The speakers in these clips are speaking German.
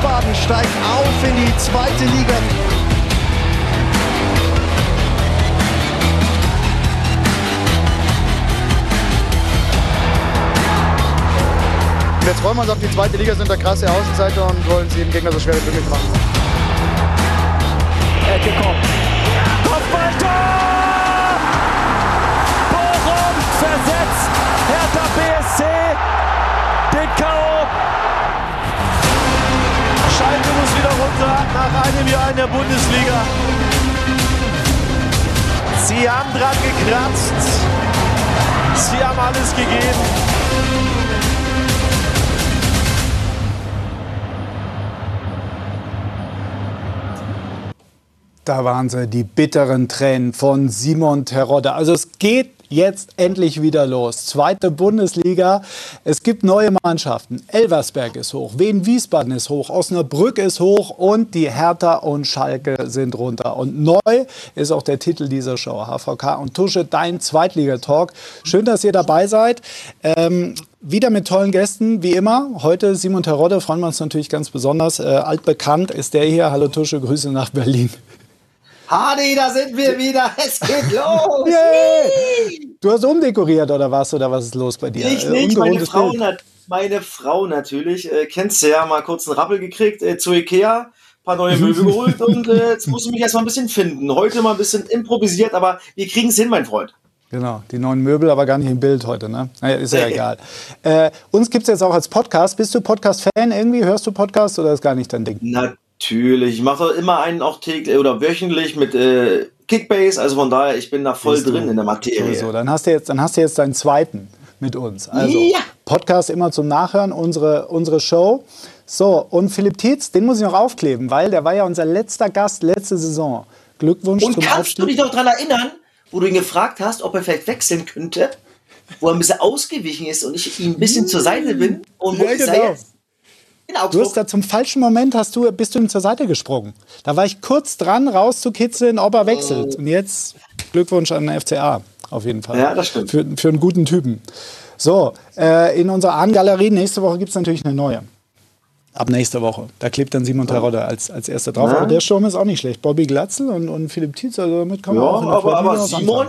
Wiesbaden steigt auf in die zweite Liga. Jetzt freuen wir uns auf die zweite Liga, sind da krasse Außenseiter und wollen sie dem Gegner so schwer wie möglich machen. Ecke kommt. Kopfballtor! Bochum versetzt Hertha BSC den K.O. Schalke muss wieder runter nach einem Jahr in der Bundesliga. Sie haben dran gekratzt. Sie haben alles gegeben. Da waren sie, die bitteren Tränen von Simon Terodde. Also es geht jetzt endlich wieder los. Zweite Bundesliga. Es gibt neue Mannschaften. Elversberg ist hoch, Wien Wiesbaden ist hoch, Osnabrück ist hoch und die Hertha und Schalke sind runter. Und neu ist auch der Titel dieser Show. HVK und Tusche, dein Zweitligatalk. Schön, dass ihr dabei seid. Ähm, wieder mit tollen Gästen, wie immer. Heute Simon Terodde, freuen wir uns natürlich ganz besonders. Äh, altbekannt ist der hier. Hallo Tusche, Grüße nach Berlin. Hardy, da sind wir wieder. Es geht los. Yay! Du hast umdekoriert oder was? Oder was ist los bei dir? Ich nicht, meine Frau, meine Frau natürlich. Äh, kennst du ja, mal kurz einen Rappel gekriegt äh, zu Ikea. Ein paar neue Möbel geholt und äh, jetzt muss ich mich erstmal ein bisschen finden. Heute mal ein bisschen improvisiert, aber wir kriegen es hin, mein Freund. Genau, die neuen Möbel, aber gar nicht im Bild heute, ne? Naja, ist ja egal. Äh, uns gibt es jetzt auch als Podcast. Bist du Podcast-Fan irgendwie? Hörst du Podcast oder ist gar nicht dein Ding? Na, Natürlich. Ich mache immer einen auch täglich oder wöchentlich mit äh, Kickbase. Also von daher, ich bin da voll Siehst drin du? in der Materie. So, dann hast du jetzt, dann hast du jetzt deinen zweiten mit uns. Also ja. Podcast immer zum Nachhören, unsere, unsere Show. So, und Philipp Tietz, den muss ich noch aufkleben, weil der war ja unser letzter Gast letzte Saison. Glückwunsch und zum kannst Aufstieg. du dich noch daran erinnern, wo du ihn gefragt hast, ob er vielleicht wechseln könnte? Wo er ein bisschen ausgewichen ist und ich ihm ein bisschen zur Seite bin. Und wo ja, ist genau. er jetzt? Du hast da zum falschen Moment hast du, bist du ihm zur Seite gesprungen. Da war ich kurz dran, rauszukitzeln, ob er wechselt. Und jetzt Glückwunsch an den FCA, auf jeden Fall. Ja, das stimmt. Für, für einen guten Typen. So, äh, in unserer Ahn-Galerie, nächste Woche gibt es natürlich eine neue. Ab nächste Woche. Da klebt dann Simon Terodde als, als erster drauf. Ja. Aber der Sturm ist auch nicht schlecht. Bobby Glatzel und, und Philipp Tietz, also damit man ja, auch in der aber, aber Simon,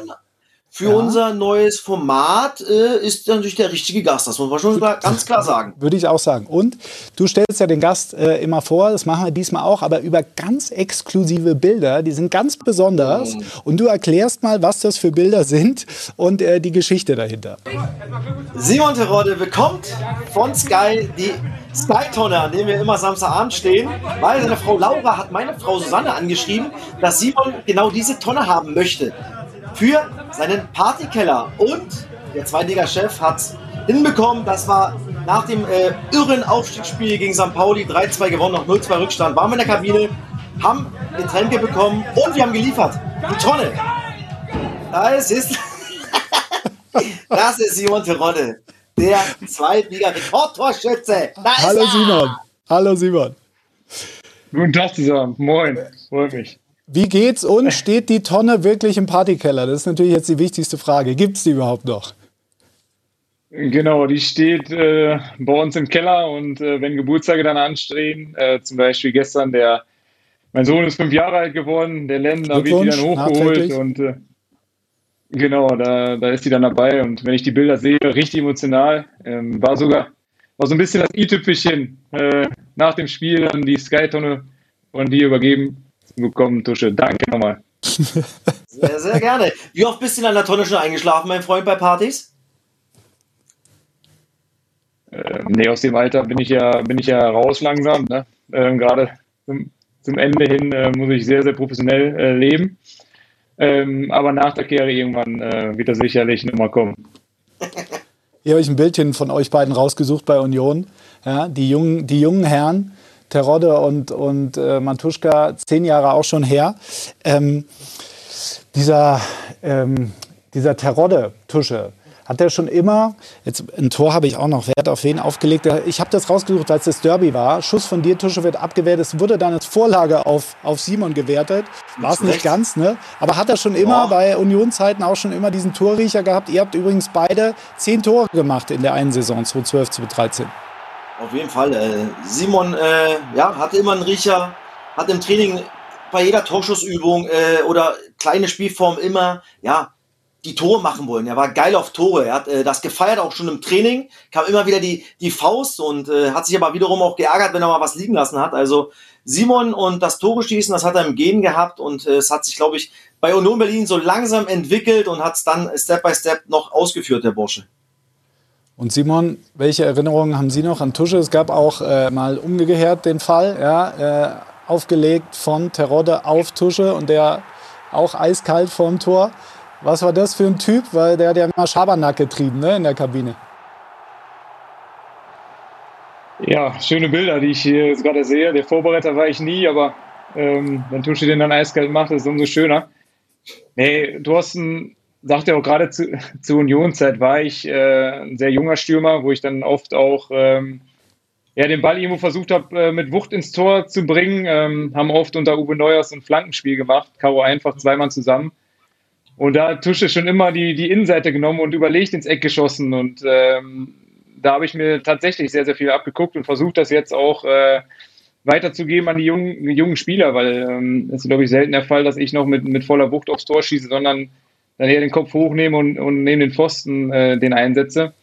für ja. unser neues Format äh, ist natürlich der richtige Gast. Das muss man schon ganz klar sagen. Würde ich auch sagen. Und du stellst ja den Gast äh, immer vor, das machen wir diesmal auch, aber über ganz exklusive Bilder, die sind ganz besonders. Mhm. Und du erklärst mal, was das für Bilder sind und äh, die Geschichte dahinter. Simon Terodde bekommt von Sky die Sky-Tonne, an dem wir immer Samstagabend stehen, weil seine Frau Laura hat meine Frau Susanne angeschrieben, dass Simon genau diese Tonne haben möchte für seinen Partykeller. Und der Zweitliga-Chef hat hinbekommen, das war nach dem äh, irren Aufstiegsspiel gegen St. Pauli 3-2 gewonnen, noch 0-2 Rückstand, waren wir in der Kabine, haben Getränke bekommen und wir haben geliefert. Die Tonne. Das ist, das ist Simon Terodde, der Zweitliga-Rekordtorschütze. Hallo Simon. Hallo Simon. Guten Tag zusammen. Moin. Freut mich. Wie geht's und steht die Tonne wirklich im Partykeller? Das ist natürlich jetzt die wichtigste Frage. Gibt es die überhaupt noch? Genau, die steht äh, bei uns im Keller und äh, wenn Geburtstage dann anstehen, äh, zum Beispiel gestern der, mein Sohn ist fünf Jahre alt geworden, der Len, da wird die dann hochgeholt und äh, genau, da, da ist die dann dabei und wenn ich die Bilder sehe, richtig emotional, ähm, war sogar, war so ein bisschen das i-Tüpfelchen äh, nach dem Spiel dann die Sky-Tonne von dir übergeben bekommen, Tusche. Danke nochmal. Sehr, sehr gerne. Wie oft bist du in einer Tonne schon eingeschlafen, mein Freund, bei Partys? Ähm, nee, aus dem Alter bin ich ja, bin ich ja raus langsam. Ne? Ähm, Gerade zum, zum, Ende hin äh, muss ich sehr, sehr professionell äh, leben. Ähm, aber nach der Karriere irgendwann äh, wird das sicherlich nochmal kommen. Hier habe ich ein Bildchen von euch beiden rausgesucht bei Union. Ja, die, jungen, die jungen Herren, Terodde und, und äh, Mantuschka zehn Jahre auch schon her. Ähm, dieser, ähm, dieser Terodde-Tusche, hat er schon immer, jetzt ein Tor habe ich auch noch Wert auf wen aufgelegt. Ich habe das rausgesucht, als das Derby war. Schuss von dir, Tusche wird abgewehrt. Es wurde dann als Vorlage auf, auf Simon gewertet. War es nicht ganz, ne? Aber hat er schon immer oh. bei Unionszeiten auch schon immer diesen Torriecher gehabt. Ihr habt übrigens beide zehn Tore gemacht in der einen Saison, 2012, 2013. Auf jeden Fall. Äh, Simon äh, ja, hatte immer einen Riecher, hat im Training bei jeder Torschussübung äh, oder kleine Spielform immer, ja, die Tore machen wollen. Er war geil auf Tore. Er hat äh, das gefeiert, auch schon im Training. Kam immer wieder die, die Faust und äh, hat sich aber wiederum auch geärgert, wenn er mal was liegen lassen hat. Also Simon und das Tore schießen, das hat er im Gehen gehabt und äh, es hat sich, glaube ich, bei Union Berlin so langsam entwickelt und hat es dann Step by Step noch ausgeführt, der Bursche. Und Simon, welche Erinnerungen haben Sie noch an Tusche? Es gab auch äh, mal umgekehrt den Fall, ja, äh, aufgelegt von Terodde auf Tusche und der auch eiskalt vorm Tor. Was war das für ein Typ? Weil der hat ja immer Schabernack getrieben ne, in der Kabine. Ja, schöne Bilder, die ich hier jetzt gerade sehe. Der Vorbereiter war ich nie, aber ähm, wenn Tuschi den dann eiskalt macht, ist es umso schöner. Nee, Thorsten sagt ja auch gerade zu, zur Unionzeit war ich äh, ein sehr junger Stürmer, wo ich dann oft auch ähm, ja, den Ball irgendwo versucht habe, äh, mit Wucht ins Tor zu bringen. Ähm, haben oft unter Uwe Neuers ein Flankenspiel gemacht, Karo einfach zweimal zusammen. Und da hat Tusche schon immer die, die Innenseite genommen und überlegt ins Eck geschossen. Und ähm, da habe ich mir tatsächlich sehr, sehr viel abgeguckt und versucht, das jetzt auch äh, weiterzugeben an die jungen, jungen Spieler, weil ähm, es ist, glaube ich, selten der Fall, dass ich noch mit, mit voller Wucht aufs Tor schieße, sondern dann eher den Kopf hochnehme und, und neben den Pfosten äh, den einsetze.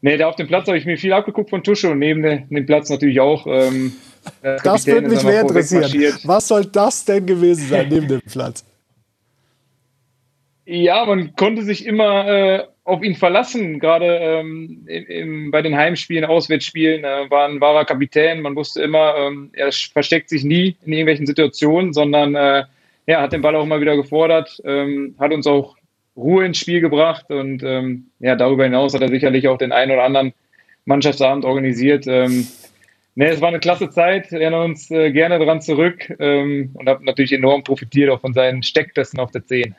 Nee, da auf dem Platz habe ich mir viel abgeguckt von Tusche und neben dem Platz natürlich auch. Ähm, das würde mich mehr interessieren. Was soll das denn gewesen sein neben dem Platz? Ja, man konnte sich immer äh, auf ihn verlassen, gerade ähm, im, bei den Heimspielen, Auswärtsspielen, äh, war ein wahrer Kapitän. Man wusste immer, ähm, er versteckt sich nie in irgendwelchen Situationen, sondern äh, ja, hat den Ball auch immer wieder gefordert, ähm, hat uns auch Ruhe ins Spiel gebracht und ähm, ja, darüber hinaus hat er sicherlich auch den einen oder anderen Mannschaftsabend organisiert. Ähm, Ne, es war eine klasse Zeit. Wir erinnern uns äh, gerne daran zurück ähm, und habe natürlich enorm profitiert auch von seinen Stecktesten auf der 10.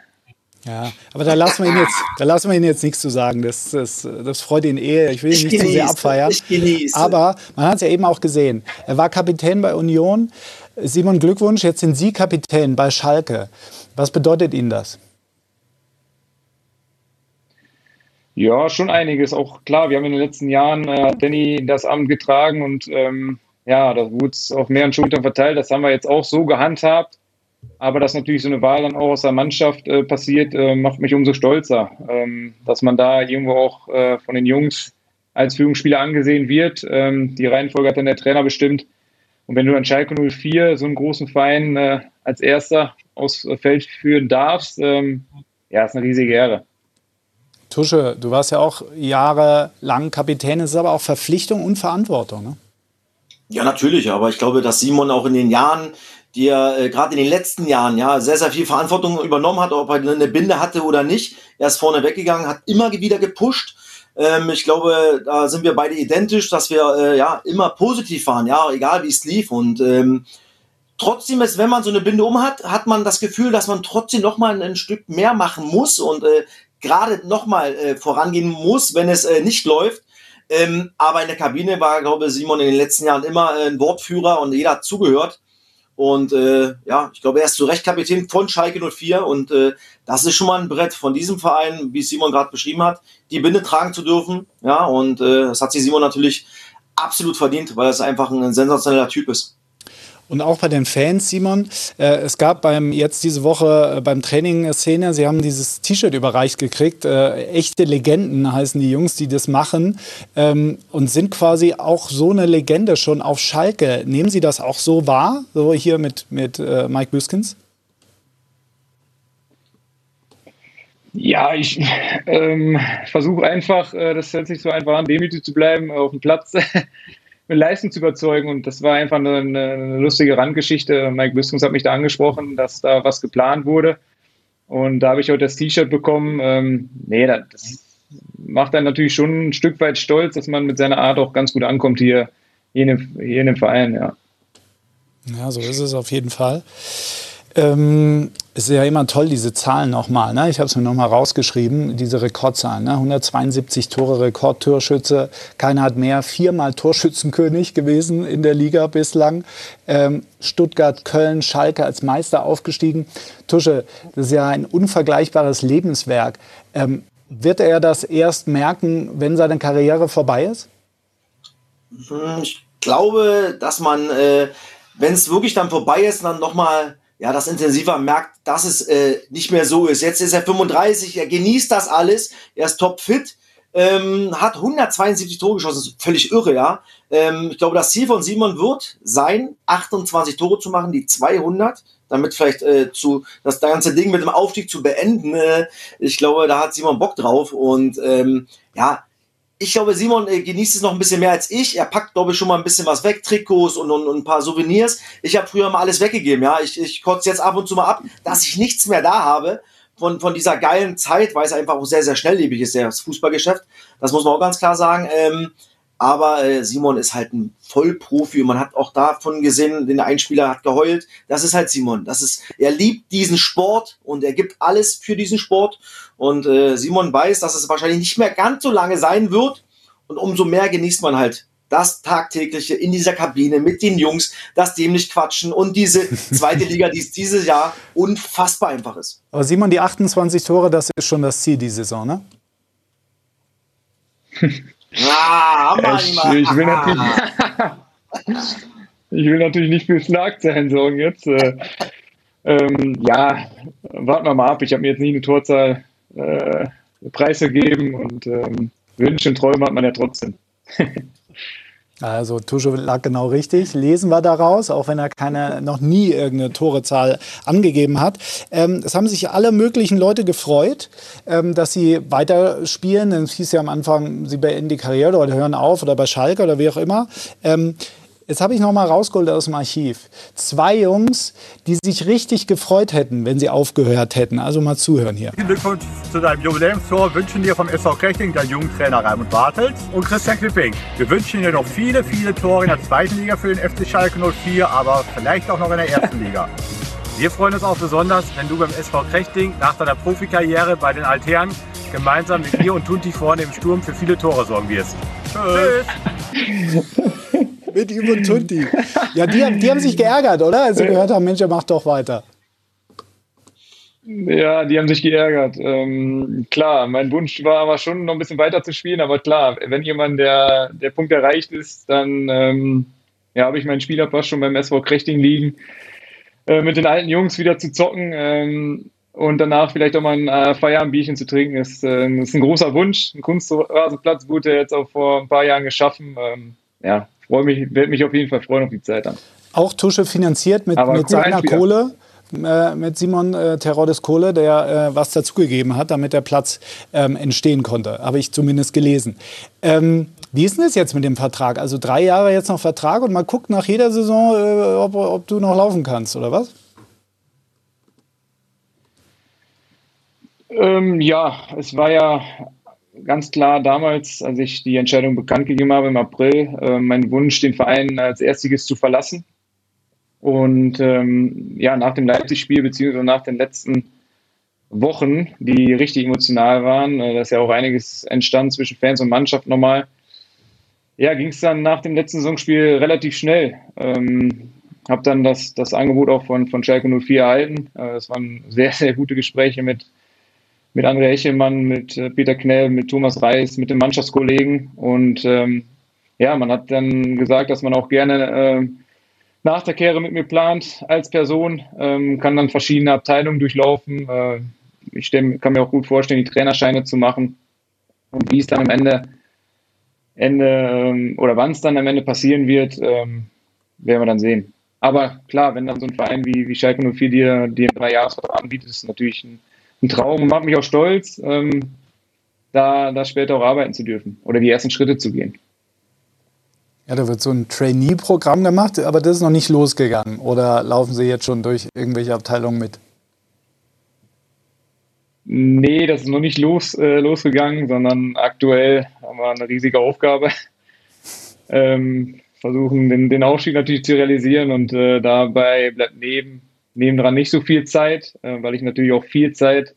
Ja, aber da lassen wir ihn jetzt, da lassen wir ihn jetzt nichts zu sagen. Das, das, das freut ihn eh. Ich will ihn nicht zu sehr abfeiern. Aber man hat es ja eben auch gesehen. Er war Kapitän bei Union. Simon, Glückwunsch. Jetzt sind Sie Kapitän bei Schalke. Was bedeutet Ihnen das? Ja, schon einiges. Auch klar, wir haben in den letzten Jahren äh, Danny das Amt getragen und ähm, ja, das wurde auf mehreren Schultern verteilt. Das haben wir jetzt auch so gehandhabt. Aber dass natürlich so eine Wahl dann auch aus der Mannschaft äh, passiert, äh, macht mich umso stolzer, ähm, dass man da irgendwo auch äh, von den Jungs als Führungsspieler angesehen wird. Ähm, die Reihenfolge hat dann der Trainer bestimmt. Und wenn du an Schalke 04 so einen großen Verein äh, als erster aus Feld führen darfst, ähm, ja, ist eine riesige Ehre. Tusche, du warst ja auch jahrelang Kapitän, es ist aber auch Verpflichtung und Verantwortung, ne? Ja, natürlich, aber ich glaube, dass Simon auch in den Jahren die er äh, gerade in den letzten Jahren ja sehr, sehr viel Verantwortung übernommen hat, ob er eine Binde hatte oder nicht. Er ist vorne weggegangen, hat immer wieder gepusht. Ähm, ich glaube, da sind wir beide identisch, dass wir äh, ja immer positiv waren, ja, egal wie es lief. Und ähm, trotzdem ist, wenn man so eine Binde um hat, hat man das Gefühl, dass man trotzdem noch mal ein, Stück mehr machen muss und äh, gerade noch mal äh, vorangehen muss, wenn es äh, nicht läuft. Ähm, aber in der Kabine war, glaube ich, Simon in den letzten Jahren immer äh, ein Wortführer und jeder hat zugehört. Und äh, ja, ich glaube, er ist zu Recht Kapitän von Schalke 04 und äh, das ist schon mal ein Brett von diesem Verein, wie Simon gerade beschrieben hat, die Binde tragen zu dürfen. Ja, und äh, das hat sich Simon natürlich absolut verdient, weil er einfach ein sensationeller Typ ist. Und auch bei den Fans, Simon. Äh, es gab beim jetzt diese Woche äh, beim Training Szene, sie haben dieses T-Shirt überreicht gekriegt. Äh, echte Legenden heißen die Jungs, die das machen ähm, und sind quasi auch so eine Legende schon auf Schalke. Nehmen Sie das auch so wahr, so hier mit, mit äh, Mike Büskens? Ja, ich ähm, versuche einfach, äh, das hört sich so einfach an, demütig zu bleiben, auf dem Platz Leistung zu überzeugen. Und das war einfach eine, eine lustige Randgeschichte. Mike Biskens hat mich da angesprochen, dass da was geplant wurde. Und da habe ich heute das T-Shirt bekommen. Ähm, nee, das macht dann natürlich schon ein Stück weit stolz, dass man mit seiner Art auch ganz gut ankommt hier, hier, in, dem, hier in dem Verein, ja. Ja, so ist es auf jeden Fall. Ähm, es ist ja immer toll, diese Zahlen nochmal. Ne? Ich habe es mir nochmal rausgeschrieben, diese Rekordzahlen. Ne? 172 Tore Rekordtorschütze, keiner hat mehr. Viermal Torschützenkönig gewesen in der Liga bislang. Ähm, Stuttgart, Köln, Schalke als Meister aufgestiegen. Tusche, das ist ja ein unvergleichbares Lebenswerk. Ähm, wird er das erst merken, wenn seine Karriere vorbei ist? Hm, ich glaube, dass man, äh, wenn es wirklich dann vorbei ist, dann nochmal ja, das intensiver merkt, dass es äh, nicht mehr so ist. Jetzt ist er 35, er genießt das alles, er ist topfit, ähm, hat 172 Tore geschossen, völlig irre, ja. Ähm, ich glaube, das Ziel von Simon wird sein, 28 Tore zu machen, die 200, damit vielleicht äh, zu das ganze Ding mit dem Aufstieg zu beenden. Äh, ich glaube, da hat Simon Bock drauf und ähm, ja, ich glaube, Simon äh, genießt es noch ein bisschen mehr als ich. Er packt, glaube ich, schon mal ein bisschen was weg, Trikots und, und, und ein paar Souvenirs. Ich habe früher mal alles weggegeben, ja. Ich, ich kotze jetzt ab und zu mal ab, dass ich nichts mehr da habe von, von dieser geilen Zeit, weil es einfach auch sehr, sehr schnelllebig ist, das Fußballgeschäft. Das muss man auch ganz klar sagen. Ähm, aber äh, Simon ist halt ein Vollprofi und man hat auch davon gesehen, den Einspieler hat geheult. Das ist halt Simon. Das ist, er liebt diesen Sport und er gibt alles für diesen Sport. Und äh, Simon weiß, dass es wahrscheinlich nicht mehr ganz so lange sein wird. Und umso mehr genießt man halt das tagtägliche in dieser Kabine mit den Jungs, das dämlich quatschen und diese zweite Liga, die dieses Jahr unfassbar einfach ist. Aber Simon, die 28 Tore, das ist schon das Ziel die Saison, ne? Ah, ich, ich, will natürlich, ich will natürlich nicht für Schlagzeilen sorgen jetzt. Äh, ähm, ja, warten wir mal ab. Ich habe mir jetzt nie eine Torzahl äh, preisgegeben und ähm, Wünsche und Träume hat man ja trotzdem. Also Tusche lag genau richtig. Lesen wir daraus, auch wenn er keine, noch nie irgendeine Torezahl angegeben hat. Ähm, es haben sich alle möglichen Leute gefreut, ähm, dass sie weiterspielen. Es hieß ja am Anfang, sie beenden die Karriere oder hören auf oder bei Schalke oder wie auch immer. Ähm, Jetzt habe ich noch mal rausgeholt aus dem Archiv. Zwei Jungs, die sich richtig gefreut hätten, wenn sie aufgehört hätten. Also mal zuhören hier. Glückwunsch zu deinem Jubiläumstor wünschen dir vom SV Krechting der Jugendtrainer Raimund Bartels und Christian Klipping. Wir wünschen dir noch viele, viele Tore in der zweiten Liga für den FC Schalke 04, aber vielleicht auch noch in der ersten Liga. Wir freuen uns auch besonders, wenn du beim SV Krechting nach deiner Profikarriere bei den Altherren gemeinsam mit mir und Tunti vorne im Sturm für viele Tore sorgen wirst. Tschüss. mit ihm und Tunti. Ja, die, haben, die haben sich geärgert, oder? Als sie gehört haben, Mensch, er macht doch weiter. Ja, die haben sich geärgert. Ähm, klar, mein Wunsch war aber schon noch ein bisschen weiter zu spielen, aber klar, wenn jemand der, der Punkt erreicht ist, dann ähm, ja, habe ich meinen Spielerpass schon beim SV Krechting liegen, äh, mit den alten Jungs wieder zu zocken ähm, und danach vielleicht auch mal ein äh, Feierabendbierchen zu trinken, ist, äh, ist ein großer Wunsch. Ein Kunstrasenplatz wurde jetzt auch vor ein paar Jahren geschaffen. Ähm, ja, freue mich, werde mich auf jeden Fall freuen auf die Zeit dann. Auch Tusche finanziert mit, mit seiner Kohle äh, mit Simon äh, Teroddes Kohle, der äh, was dazugegeben hat, damit der Platz ähm, entstehen konnte. Habe ich zumindest gelesen. Ähm, wie ist denn das jetzt mit dem Vertrag? Also drei Jahre jetzt noch Vertrag und man guckt nach jeder Saison, äh, ob, ob du noch laufen kannst, oder was? Ähm, ja, es war ja ganz klar damals, als ich die Entscheidung bekannt gegeben habe im April, äh, mein Wunsch, den Verein als Erstiges zu verlassen. Und ähm, ja, nach dem Leipzig-Spiel, beziehungsweise nach den letzten Wochen, die richtig emotional waren, äh, dass ja auch einiges entstand zwischen Fans und Mannschaft nochmal, ja, ging es dann nach dem letzten Saisonspiel relativ schnell. Ähm, habe dann das, das Angebot auch von, von Schalke 04 erhalten. Äh, es waren sehr, sehr gute Gespräche mit, mit André Echelmann, mit äh, Peter Knell, mit Thomas Reis, mit den Mannschaftskollegen. Und ähm, ja, man hat dann gesagt, dass man auch gerne äh, nach der Kehre mit mir plant als Person, ähm, kann dann verschiedene Abteilungen durchlaufen. Äh, ich stell, kann mir auch gut vorstellen, die Trainerscheine zu machen. Und wie es dann am Ende, Ende ähm, oder wann es dann am Ende passieren wird, ähm, werden wir dann sehen. Aber klar, wenn dann so ein Verein wie, wie Schalke 04 dir, dir einen Dreijahresvertrag anbietet, ist es natürlich ein ein Traum und macht mich auch stolz, ähm, da, da später auch arbeiten zu dürfen oder die ersten Schritte zu gehen. Ja, da wird so ein Trainee-Programm gemacht, aber das ist noch nicht losgegangen. Oder laufen Sie jetzt schon durch irgendwelche Abteilungen mit? Nee, das ist noch nicht los, äh, losgegangen, sondern aktuell haben wir eine riesige Aufgabe. Ähm, versuchen den, den Aufstieg natürlich zu realisieren und äh, dabei bleibt neben nebendran nicht so viel Zeit, äh, weil ich natürlich auch viel Zeit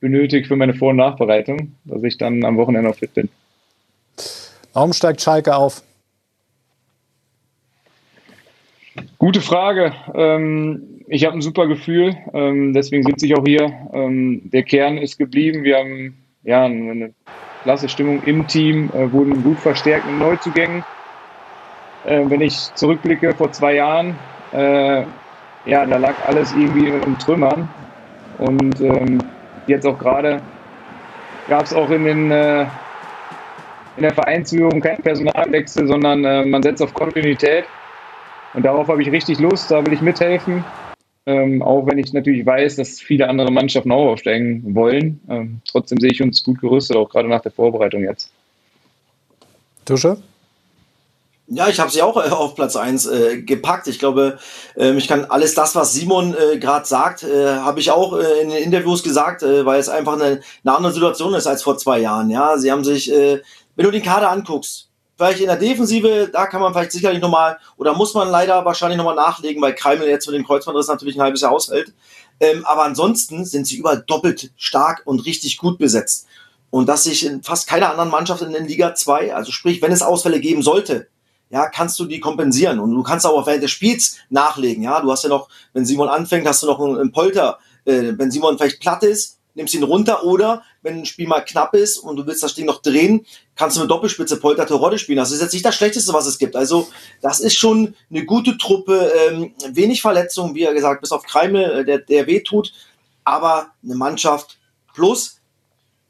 benötige für meine Vor- und Nachbereitung, dass ich dann am Wochenende auch fit bin. Warum steigt Schalke auf? Gute Frage. Ähm, ich habe ein super Gefühl, ähm, deswegen sitze ich auch hier. Ähm, der Kern ist geblieben. Wir haben ja eine klasse Stimmung im Team, äh, wurden gut verstärkt mit Neuzugängen. äh, wenn ich zurückblicke vor zwei Jahren, ja, da lag alles irgendwie in Trümmern. Und ähm, jetzt auch gerade gab es auch in, den, äh, in der Vereinsführung keinen Personalwechsel, sondern äh, man setzt auf Kontinuität. Und darauf habe ich richtig Lust, da will ich mithelfen. Ähm, auch wenn ich natürlich weiß, dass viele andere Mannschaften auch aufsteigen wollen. Ähm, trotzdem sehe ich uns gut gerüstet, auch gerade nach der Vorbereitung jetzt. Tusche? Ja, ich habe sie auch äh, auf Platz 1 äh, gepackt. Ich glaube, ähm, ich kann alles das, was Simon äh, gerade sagt, äh, habe ich auch äh, in den Interviews gesagt, äh, weil es einfach eine, eine andere Situation ist als vor zwei Jahren. Ja, sie haben sich, äh, wenn du den Kader anguckst, vielleicht in der Defensive, da kann man vielleicht sicherlich nochmal, oder muss man leider wahrscheinlich nochmal nachlegen, weil Kreimel jetzt mit dem Kreuzbandriss natürlich ein halbes Jahr ausfällt. Ähm, aber ansonsten sind sie überall doppelt stark und richtig gut besetzt. Und dass sich in fast keiner anderen Mannschaft in der Liga 2, also sprich, wenn es Ausfälle geben sollte, ja, kannst du die kompensieren. Und du kannst auch während des Spiels nachlegen. Ja, du hast ja noch, wenn Simon anfängt, hast du noch einen Polter. Äh, wenn Simon vielleicht platt ist, nimmst ihn runter oder wenn ein Spiel mal knapp ist und du willst das Ding noch drehen, kannst du eine Doppelspitze Polter Terodde spielen. Das ist jetzt nicht das Schlechteste, was es gibt. Also das ist schon eine gute Truppe, ähm, wenig Verletzungen, wie er gesagt, bis auf Kreime, äh, der, der weh aber eine Mannschaft plus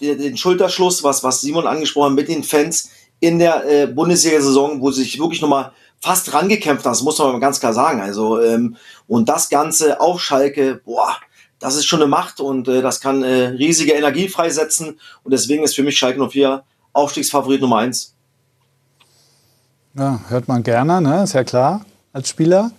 den, den Schulterschluss, was, was Simon angesprochen hat, mit den Fans in der äh, Bundesliga-Saison, wo sie sich wirklich nochmal fast rangekämpft haben, das muss man mal ganz klar sagen. Also, ähm, und das Ganze auf Schalke, boah, das ist schon eine Macht und äh, das kann äh, riesige Energie freisetzen. Und deswegen ist für mich Schalke 04 Aufstiegsfavorit Nummer eins. Ja, hört man gerne, ne? ist ja klar, als Spieler.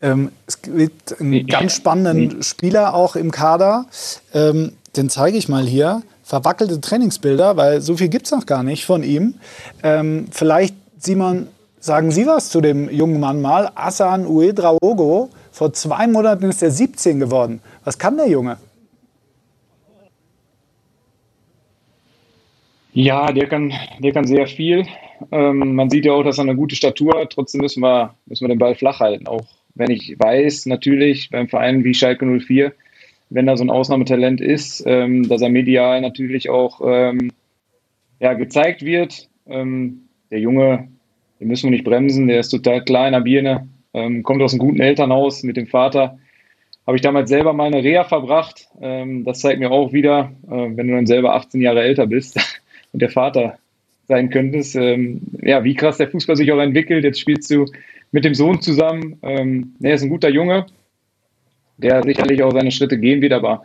Ähm, es gibt einen ganz spannenden Spieler auch im Kader. Ähm, den zeige ich mal hier. Verwackelte Trainingsbilder, weil so viel gibt es noch gar nicht von ihm. Ähm, vielleicht, Simon, sagen Sie was zu dem jungen Mann mal. Asan Uedraogo, vor zwei Monaten ist er 17 geworden. Was kann der Junge? Ja, der kann, der kann sehr viel. Ähm, man sieht ja auch, dass er eine gute Statur hat. Trotzdem müssen wir, müssen wir den Ball flach halten. Auch wenn ich weiß, natürlich beim Verein wie Schalke 04, wenn da so ein Ausnahmetalent ist, ähm, dass er medial natürlich auch ähm, ja, gezeigt wird. Ähm, der Junge, den müssen wir nicht bremsen, der ist total kleiner Birne, ähm, kommt aus einem guten Elternhaus mit dem Vater. Habe ich damals selber mal eine Reha verbracht. Ähm, das zeigt mir auch wieder, äh, wenn du dann selber 18 Jahre älter bist und der Vater sein könntest, ähm, ja, wie krass der Fußball sich auch entwickelt. Jetzt spielst du mit dem Sohn zusammen. Ähm, er ist ein guter Junge, der sicherlich auch seine Schritte gehen wird, aber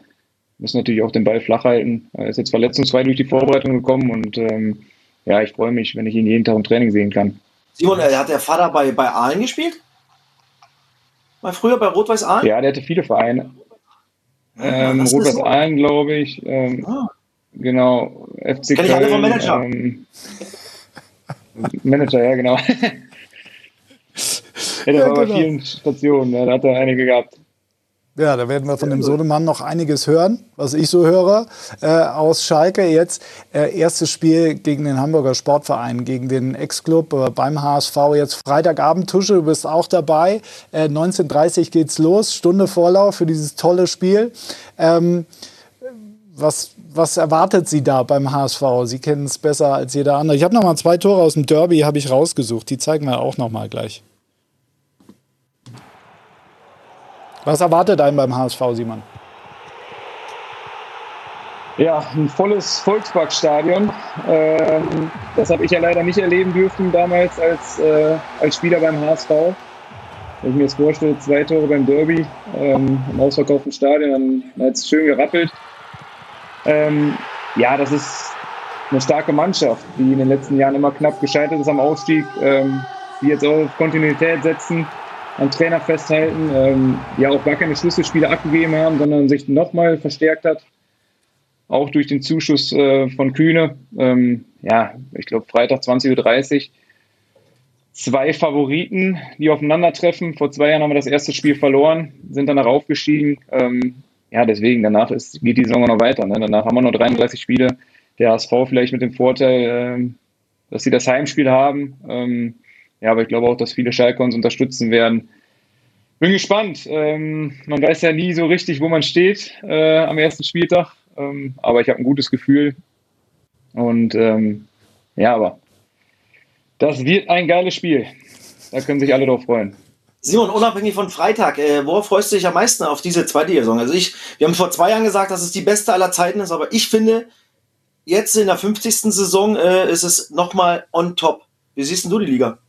muss natürlich auch den Ball flach halten. Er ist jetzt verletzungsfrei durch die Vorbereitung gekommen und ähm, ja, ich freue mich, wenn ich ihn jeden Tag im Training sehen kann. Simon, äh, hat der Vater bei, bei Aalen gespielt? Mal früher bei Rot-Weiß Aalen? Ja, der hatte viele Vereine. Ähm, Rot-Weiß Aalen, glaube ich. Ähm, ah. Genau, FC Kenn ich alle vom Manager. Ähm, Manager, ja, genau. ja, der ja, war genau. bei vielen Stationen, ja, da hat er einige gehabt. Ja, da werden wir von dem Sohnemann noch einiges hören, was ich so höre, äh, aus Schalke. Jetzt äh, erstes Spiel gegen den Hamburger Sportverein, gegen den Ex-Club äh, beim HSV. Jetzt Freitagabend, Tusche, du bist auch dabei. 19.30 äh, geht's los, Stunde Vorlauf für dieses tolle Spiel. Ähm, was, was erwartet Sie da beim HSV? Sie kennen es besser als jeder andere. Ich habe noch mal zwei Tore aus dem Derby habe ich rausgesucht. Die zeigen wir auch noch mal gleich. Was erwartet einen beim HSV, Simon? Ja, ein volles Volksparkstadion. Ähm, das habe ich ja leider nicht erleben dürfen damals als, äh, als Spieler beim HSV. Wenn ich mir das vorstelle, zwei Tore beim Derby ähm, im ausverkauften Stadion, dann hat es schön gerappelt. Ähm, ja, das ist eine starke Mannschaft, die in den letzten Jahren immer knapp gescheitert ist am Aufstieg, ähm, die jetzt auch auf Kontinuität setzen am Trainer festhalten, ähm, ja auch gar keine Schlüsselspiele abgegeben haben, sondern sich nochmal verstärkt hat. Auch durch den Zuschuss äh, von Kühne. Ähm, ja, ich glaube Freitag 20.30 Uhr. Zwei Favoriten, die aufeinandertreffen. Vor zwei Jahren haben wir das erste Spiel verloren, sind danach aufgestiegen. Ähm, ja, deswegen, danach ist, geht die Saison noch weiter. Ne? Danach haben wir nur 33 Spiele. Der HSV vielleicht mit dem Vorteil, äh, dass sie das Heimspiel haben. Ja, aber ich glaube auch, dass viele Schalke uns unterstützen werden. Bin gespannt. Ähm, man weiß ja nie so richtig, wo man steht äh, am ersten Spieltag. Ähm, aber ich habe ein gutes Gefühl. Und ähm, ja, aber das wird ein geiles Spiel. da können sich alle drauf freuen. Simon, unabhängig von Freitag, äh, worauf freust du dich am meisten auf diese zweite Saison? Also ich, wir haben vor zwei Jahren gesagt, dass es die beste aller Zeiten ist, aber ich finde, jetzt in der 50. Saison äh, ist es nochmal on top. Wie siehst du die Liga?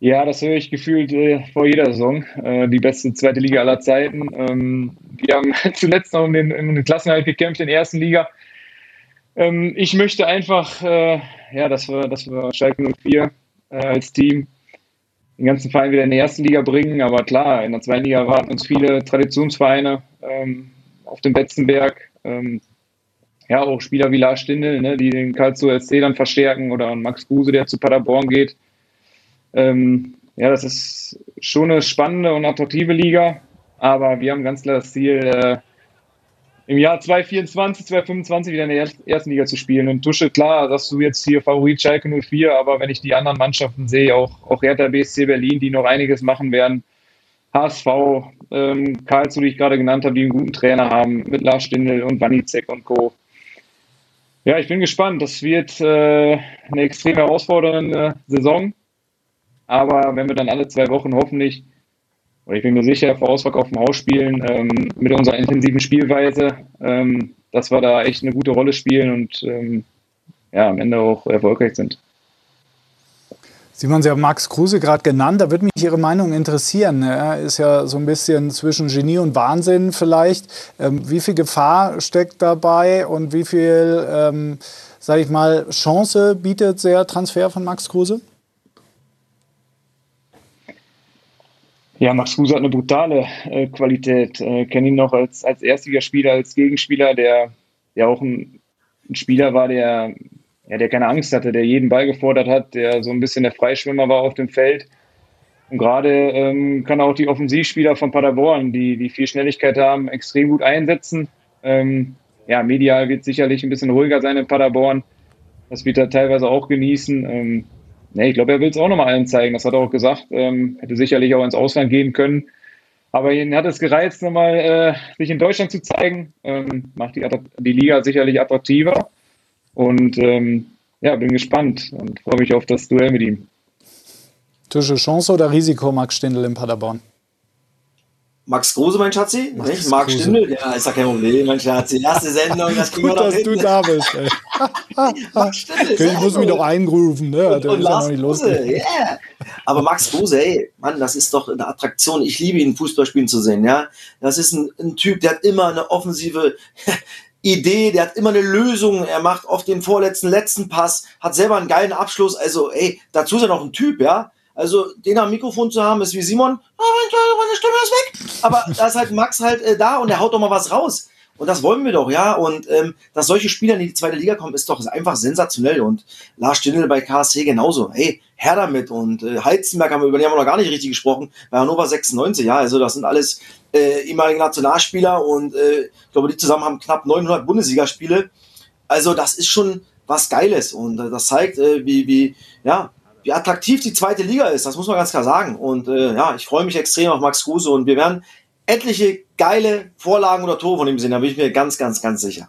Ja, das höre ich gefühlt äh, vor jeder Saison. Äh, die beste zweite Liga aller Zeiten. Ähm, wir haben zuletzt noch um den, um den Klassenerhalt gekämpft in der ersten Liga. Ähm, ich möchte einfach, äh, ja, dass wir, dass wir Schalke 04 äh, als Team den ganzen Verein wieder in die erste Liga bringen. Aber klar, in der zweiten Liga warten uns viele Traditionsvereine ähm, auf dem Betzenberg. Ähm, ja, auch Spieler wie Lars Stindl, ne, die den Karlsruher SC dann verstärken oder Max Kruse, der zu Paderborn geht. Ähm, ja, das ist schon eine spannende und attraktive Liga, aber wir haben ganz klar das Ziel, äh, im Jahr 2024, 2025 wieder in der ersten Liga zu spielen. Und Tusche, klar, dass du jetzt hier Favorit Schalke 04, aber wenn ich die anderen Mannschaften sehe, auch, auch Hertha BSC Berlin, die noch einiges machen werden, HSV, ähm, Karlsruhe, die ich gerade genannt habe, die einen guten Trainer haben, mit Lars Stindl und Wanizek und Co. Ja, ich bin gespannt. Das wird äh, eine extrem herausfordernde Saison. Aber wenn wir dann alle zwei Wochen hoffentlich, oder ich bin mir sicher, vor ausverkauftem Haus spielen, ähm, mit unserer intensiven Spielweise, ähm, dass wir da echt eine gute Rolle spielen und ähm, ja, am Ende auch erfolgreich sind. Simon, Sie haben Max Kruse gerade genannt. Da würde mich Ihre Meinung interessieren. Er ist ja so ein bisschen zwischen Genie und Wahnsinn vielleicht. Ähm, wie viel Gefahr steckt dabei und wie viel, ähm, sage ich mal, Chance bietet der Transfer von Max Kruse? Ja, Max Kruse hat eine brutale äh, Qualität. Äh, Kenne ihn noch als, als Erstligaspieler, als Gegenspieler, der, der auch ein, ein, Spieler war, der, ja, der keine Angst hatte, der jeden Ball gefordert hat, der so ein bisschen der Freischwimmer war auf dem Feld. Und gerade ähm, kann auch die Offensivspieler von Paderborn, die, die viel Schnelligkeit haben, extrem gut einsetzen. Ähm, ja, medial wird sicherlich ein bisschen ruhiger sein in Paderborn. Das wird er teilweise auch genießen. Ähm, Nee, ich glaube, er will es auch nochmal allen zeigen. Das hat er auch gesagt. Ähm, hätte sicherlich auch ins Ausland gehen können. Aber ihn hat es gereizt, nochmal äh, sich in Deutschland zu zeigen. Ähm, macht die, die, Liga sicherlich attraktiver. Und ähm, ja, bin gespannt und freue mich auf das Duell mit ihm. Tische Chance oder Risiko, Max Stindl in Paderborn? Max Kruse, mein Schatzi. Max nicht? Marc Stindl. Ja, ist ja kein Problem, mein Schatzi. Erste Sendung, das kriegen Gut, wir doch dass hin. du da bist. Ey. Max Stindl. Ich muss mich doch eingrooven. Ne? Und, und Lars Kruse, yeah. Aber Max Kruse, ey, Mann, das ist doch eine Attraktion. Ich liebe ihn, Fußball spielen zu sehen. Ja, Das ist ein, ein Typ, der hat immer eine offensive Idee, der hat immer eine Lösung. Er macht oft den vorletzten, letzten Pass, hat selber einen geilen Abschluss. Also, ey, dazu ist er noch ein Typ, ja also den am Mikrofon zu haben, ist wie Simon, oh, meine Stimme ist weg. Aber da ist halt Max halt äh, da und er haut doch mal was raus. Und das wollen wir doch, ja. Und ähm, dass solche Spieler in die zweite Liga kommen, ist doch einfach sensationell. Und Lars Stindl bei KSC genauso. Hey, her damit. Und äh, Heizenberg haben wir über den haben wir noch gar nicht richtig gesprochen. Bei Hannover 96, ja. Also das sind alles äh, ehemalige Nationalspieler und äh, ich glaube, die zusammen haben knapp 900 Bundesligaspiele. Also das ist schon was Geiles. Und äh, das zeigt, äh, wie, wie, ja, wie attraktiv die zweite Liga ist, das muss man ganz klar sagen. Und äh, ja, ich freue mich extrem auf Max Kruse und wir werden etliche geile Vorlagen oder Tore von ihm sehen, da bin ich mir ganz, ganz, ganz sicher.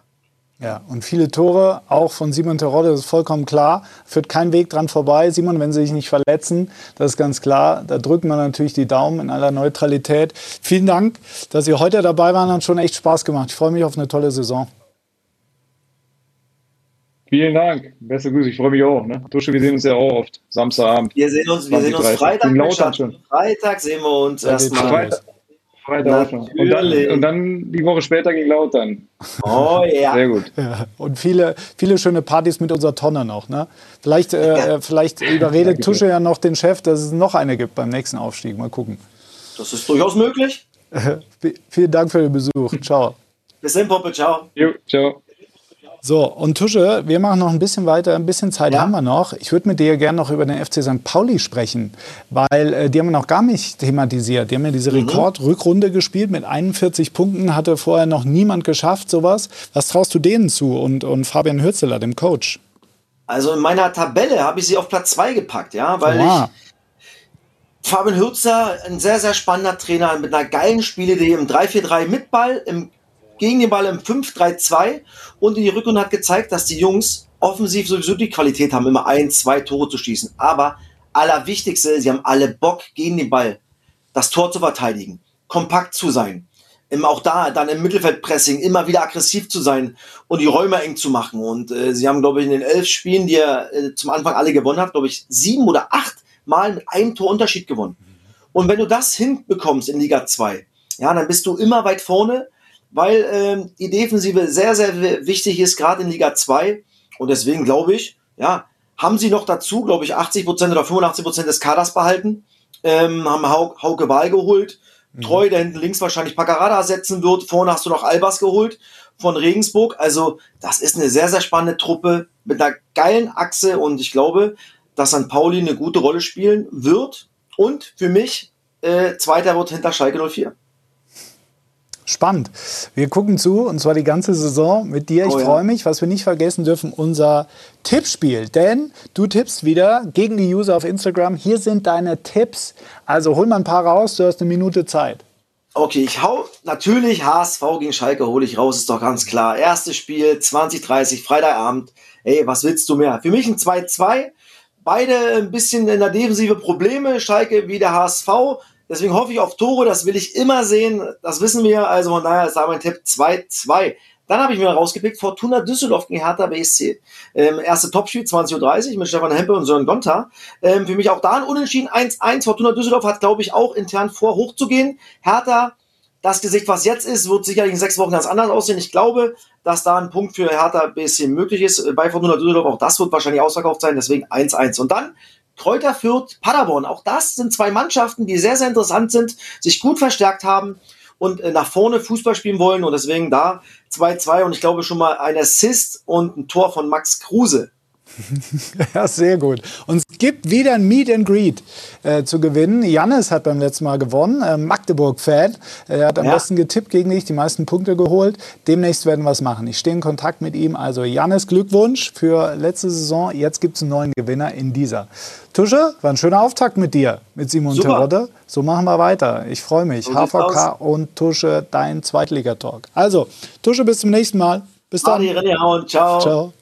Ja, und viele Tore, auch von Simon Terodde, das ist vollkommen klar. Führt kein Weg dran vorbei. Simon, wenn Sie sich nicht verletzen, das ist ganz klar. Da drücken wir natürlich die Daumen in aller Neutralität. Vielen Dank, dass Sie heute dabei waren. Hat schon echt Spaß gemacht. Ich freue mich auf eine tolle Saison. Vielen Dank. Beste Grüße. Ich freue mich auch. Ne? Tusche, wir sehen uns ja auch oft. Samstagabend. Wir sehen uns, wir sehen uns Freitag. Lautern schon. Freitag sehen wir uns erstmal. Freitag, Freitag und dann, und dann die Woche später gegen Lautern. Oh ja. Sehr gut. Ja, und viele, viele schöne Partys mit unserer Tonne noch. Ne? Vielleicht, äh, ja. vielleicht überredet Tusche ja noch den Chef, dass es noch eine gibt beim nächsten Aufstieg. Mal gucken. Das ist durchaus möglich. Vielen Dank für den Besuch. Ciao. Bis dann, Poppe. Ciao. Jo, ciao. So, und Tusche, wir machen noch ein bisschen weiter, ein bisschen Zeit ja. haben wir noch. Ich würde mit dir gerne noch über den FC St. Pauli sprechen, weil äh, die haben wir noch gar nicht thematisiert. Die haben ja diese mhm. Rekordrückrunde gespielt mit 41 Punkten, hatte vorher noch niemand geschafft, sowas. Was traust du denen zu und, und Fabian Hürzeler, dem Coach? Also in meiner Tabelle habe ich sie auf Platz 2 gepackt, ja, weil Oha. ich Fabian Hürzer, ein sehr, sehr spannender Trainer mit einer geilen Spielidee im 3-4-3 mit Ball, im gegen den Ball im 5-3-2 und in die Rückrunde hat gezeigt, dass die Jungs offensiv sowieso die Qualität haben, immer ein, zwei Tore zu schießen. Aber allerwichtigste, sie haben alle Bock gegen den Ball, das Tor zu verteidigen, kompakt zu sein. Im, auch da dann im Mittelfeldpressing immer wieder aggressiv zu sein und die Räume eng zu machen. Und äh, sie haben, glaube ich, in den elf Spielen, die er äh, zum Anfang alle gewonnen hat, glaube ich, sieben oder acht Mal mit einem Torunterschied gewonnen. Und wenn du das hinbekommst in Liga 2, ja, dann bist du immer weit vorne, weil ähm, die Defensive sehr, sehr wichtig ist, gerade in Liga 2. Und deswegen glaube ich, ja, haben sie noch dazu, glaube ich, 80% oder 85% des Kaders behalten, ähm, haben Hauke Wahl geholt, Mhm. Treu, der hinten links wahrscheinlich Paccarada setzen wird. Vorne hast du noch Albers geholt von Regensburg. Also, das ist eine sehr, sehr spannende Truppe mit einer geilen Achse und ich glaube, dass St. Pauli eine gute Rolle spielen wird. Und für mich, äh, Zweiter wird hinter Schalke 04. Spannend. Wir gucken zu, und zwar die ganze Saison mit dir. Ich oh, freue mich. Was wir nicht vergessen dürfen, unser Tippspiel. Denn du tippst wieder gegen die User auf Instagram. Hier sind deine Tipps. Also hol mal ein paar raus, du hast eine Minute Zeit. Okay, ich hau natürlich HSV gegen Schalke hole ich raus, ist doch ganz klar. Erstes Spiel, 2030, Freitagabend. Ey, was willst du mehr? Für mich ein 2-2. Beide ein bisschen in der Defensive Probleme. Schalke wie der HSV. Deswegen hoffe ich auf Tore, das will ich immer sehen. Das wissen wir. Also von daher ist da mein Tipp 2-2. Dann habe ich mir rausgepickt, Fortuna Düsseldorf gegen Hertha BSC. Ähm, erste Topspiel, 20.30 Uhr mit Stefan Hempel und Sören Gonta. Ähm, für mich auch da ein Unentschieden 1-1. Fortuna Düsseldorf hat, glaube ich, auch intern vor, hochzugehen. Hertha, das Gesicht, was jetzt ist, wird sicherlich in sechs Wochen ganz anders aussehen. Ich glaube, dass da ein Punkt für Hertha BSC möglich ist. Bei Fortuna Düsseldorf, auch das wird wahrscheinlich ausverkauft sein, deswegen 1-1. Und dann Kräuter Fürth, Paderborn. Auch das sind zwei Mannschaften, die sehr, sehr interessant sind, sich gut verstärkt haben und äh, nach vorne Fußball spielen wollen. Und deswegen da 2-2 und ich glaube schon mal ein Assist und ein Tor von Max Kruse. ja, sehr gut. Und es gibt wieder ein Meet and Greet äh, zu gewinnen. Jannis hat beim letzten Mal gewonnen, äh, Magdeburg-Fan. Er hat am ja. besten getippt gegen dich, die meisten Punkte geholt. Demnächst werden wir es machen. Ich stehe in Kontakt mit ihm. Also Jannis, Glückwunsch für letzte Saison. Jetzt gibt es einen neuen Gewinner in dieser. Tusche, war ein schöner Auftakt mit dir, mit Simon Terodde. So machen wir weiter. Ich freue mich. So HVK und Tusche, dein Zweitligatalk. Also, Tusche, bis zum nächsten Mal. Bis dann. Adi, Ciao. Ciao.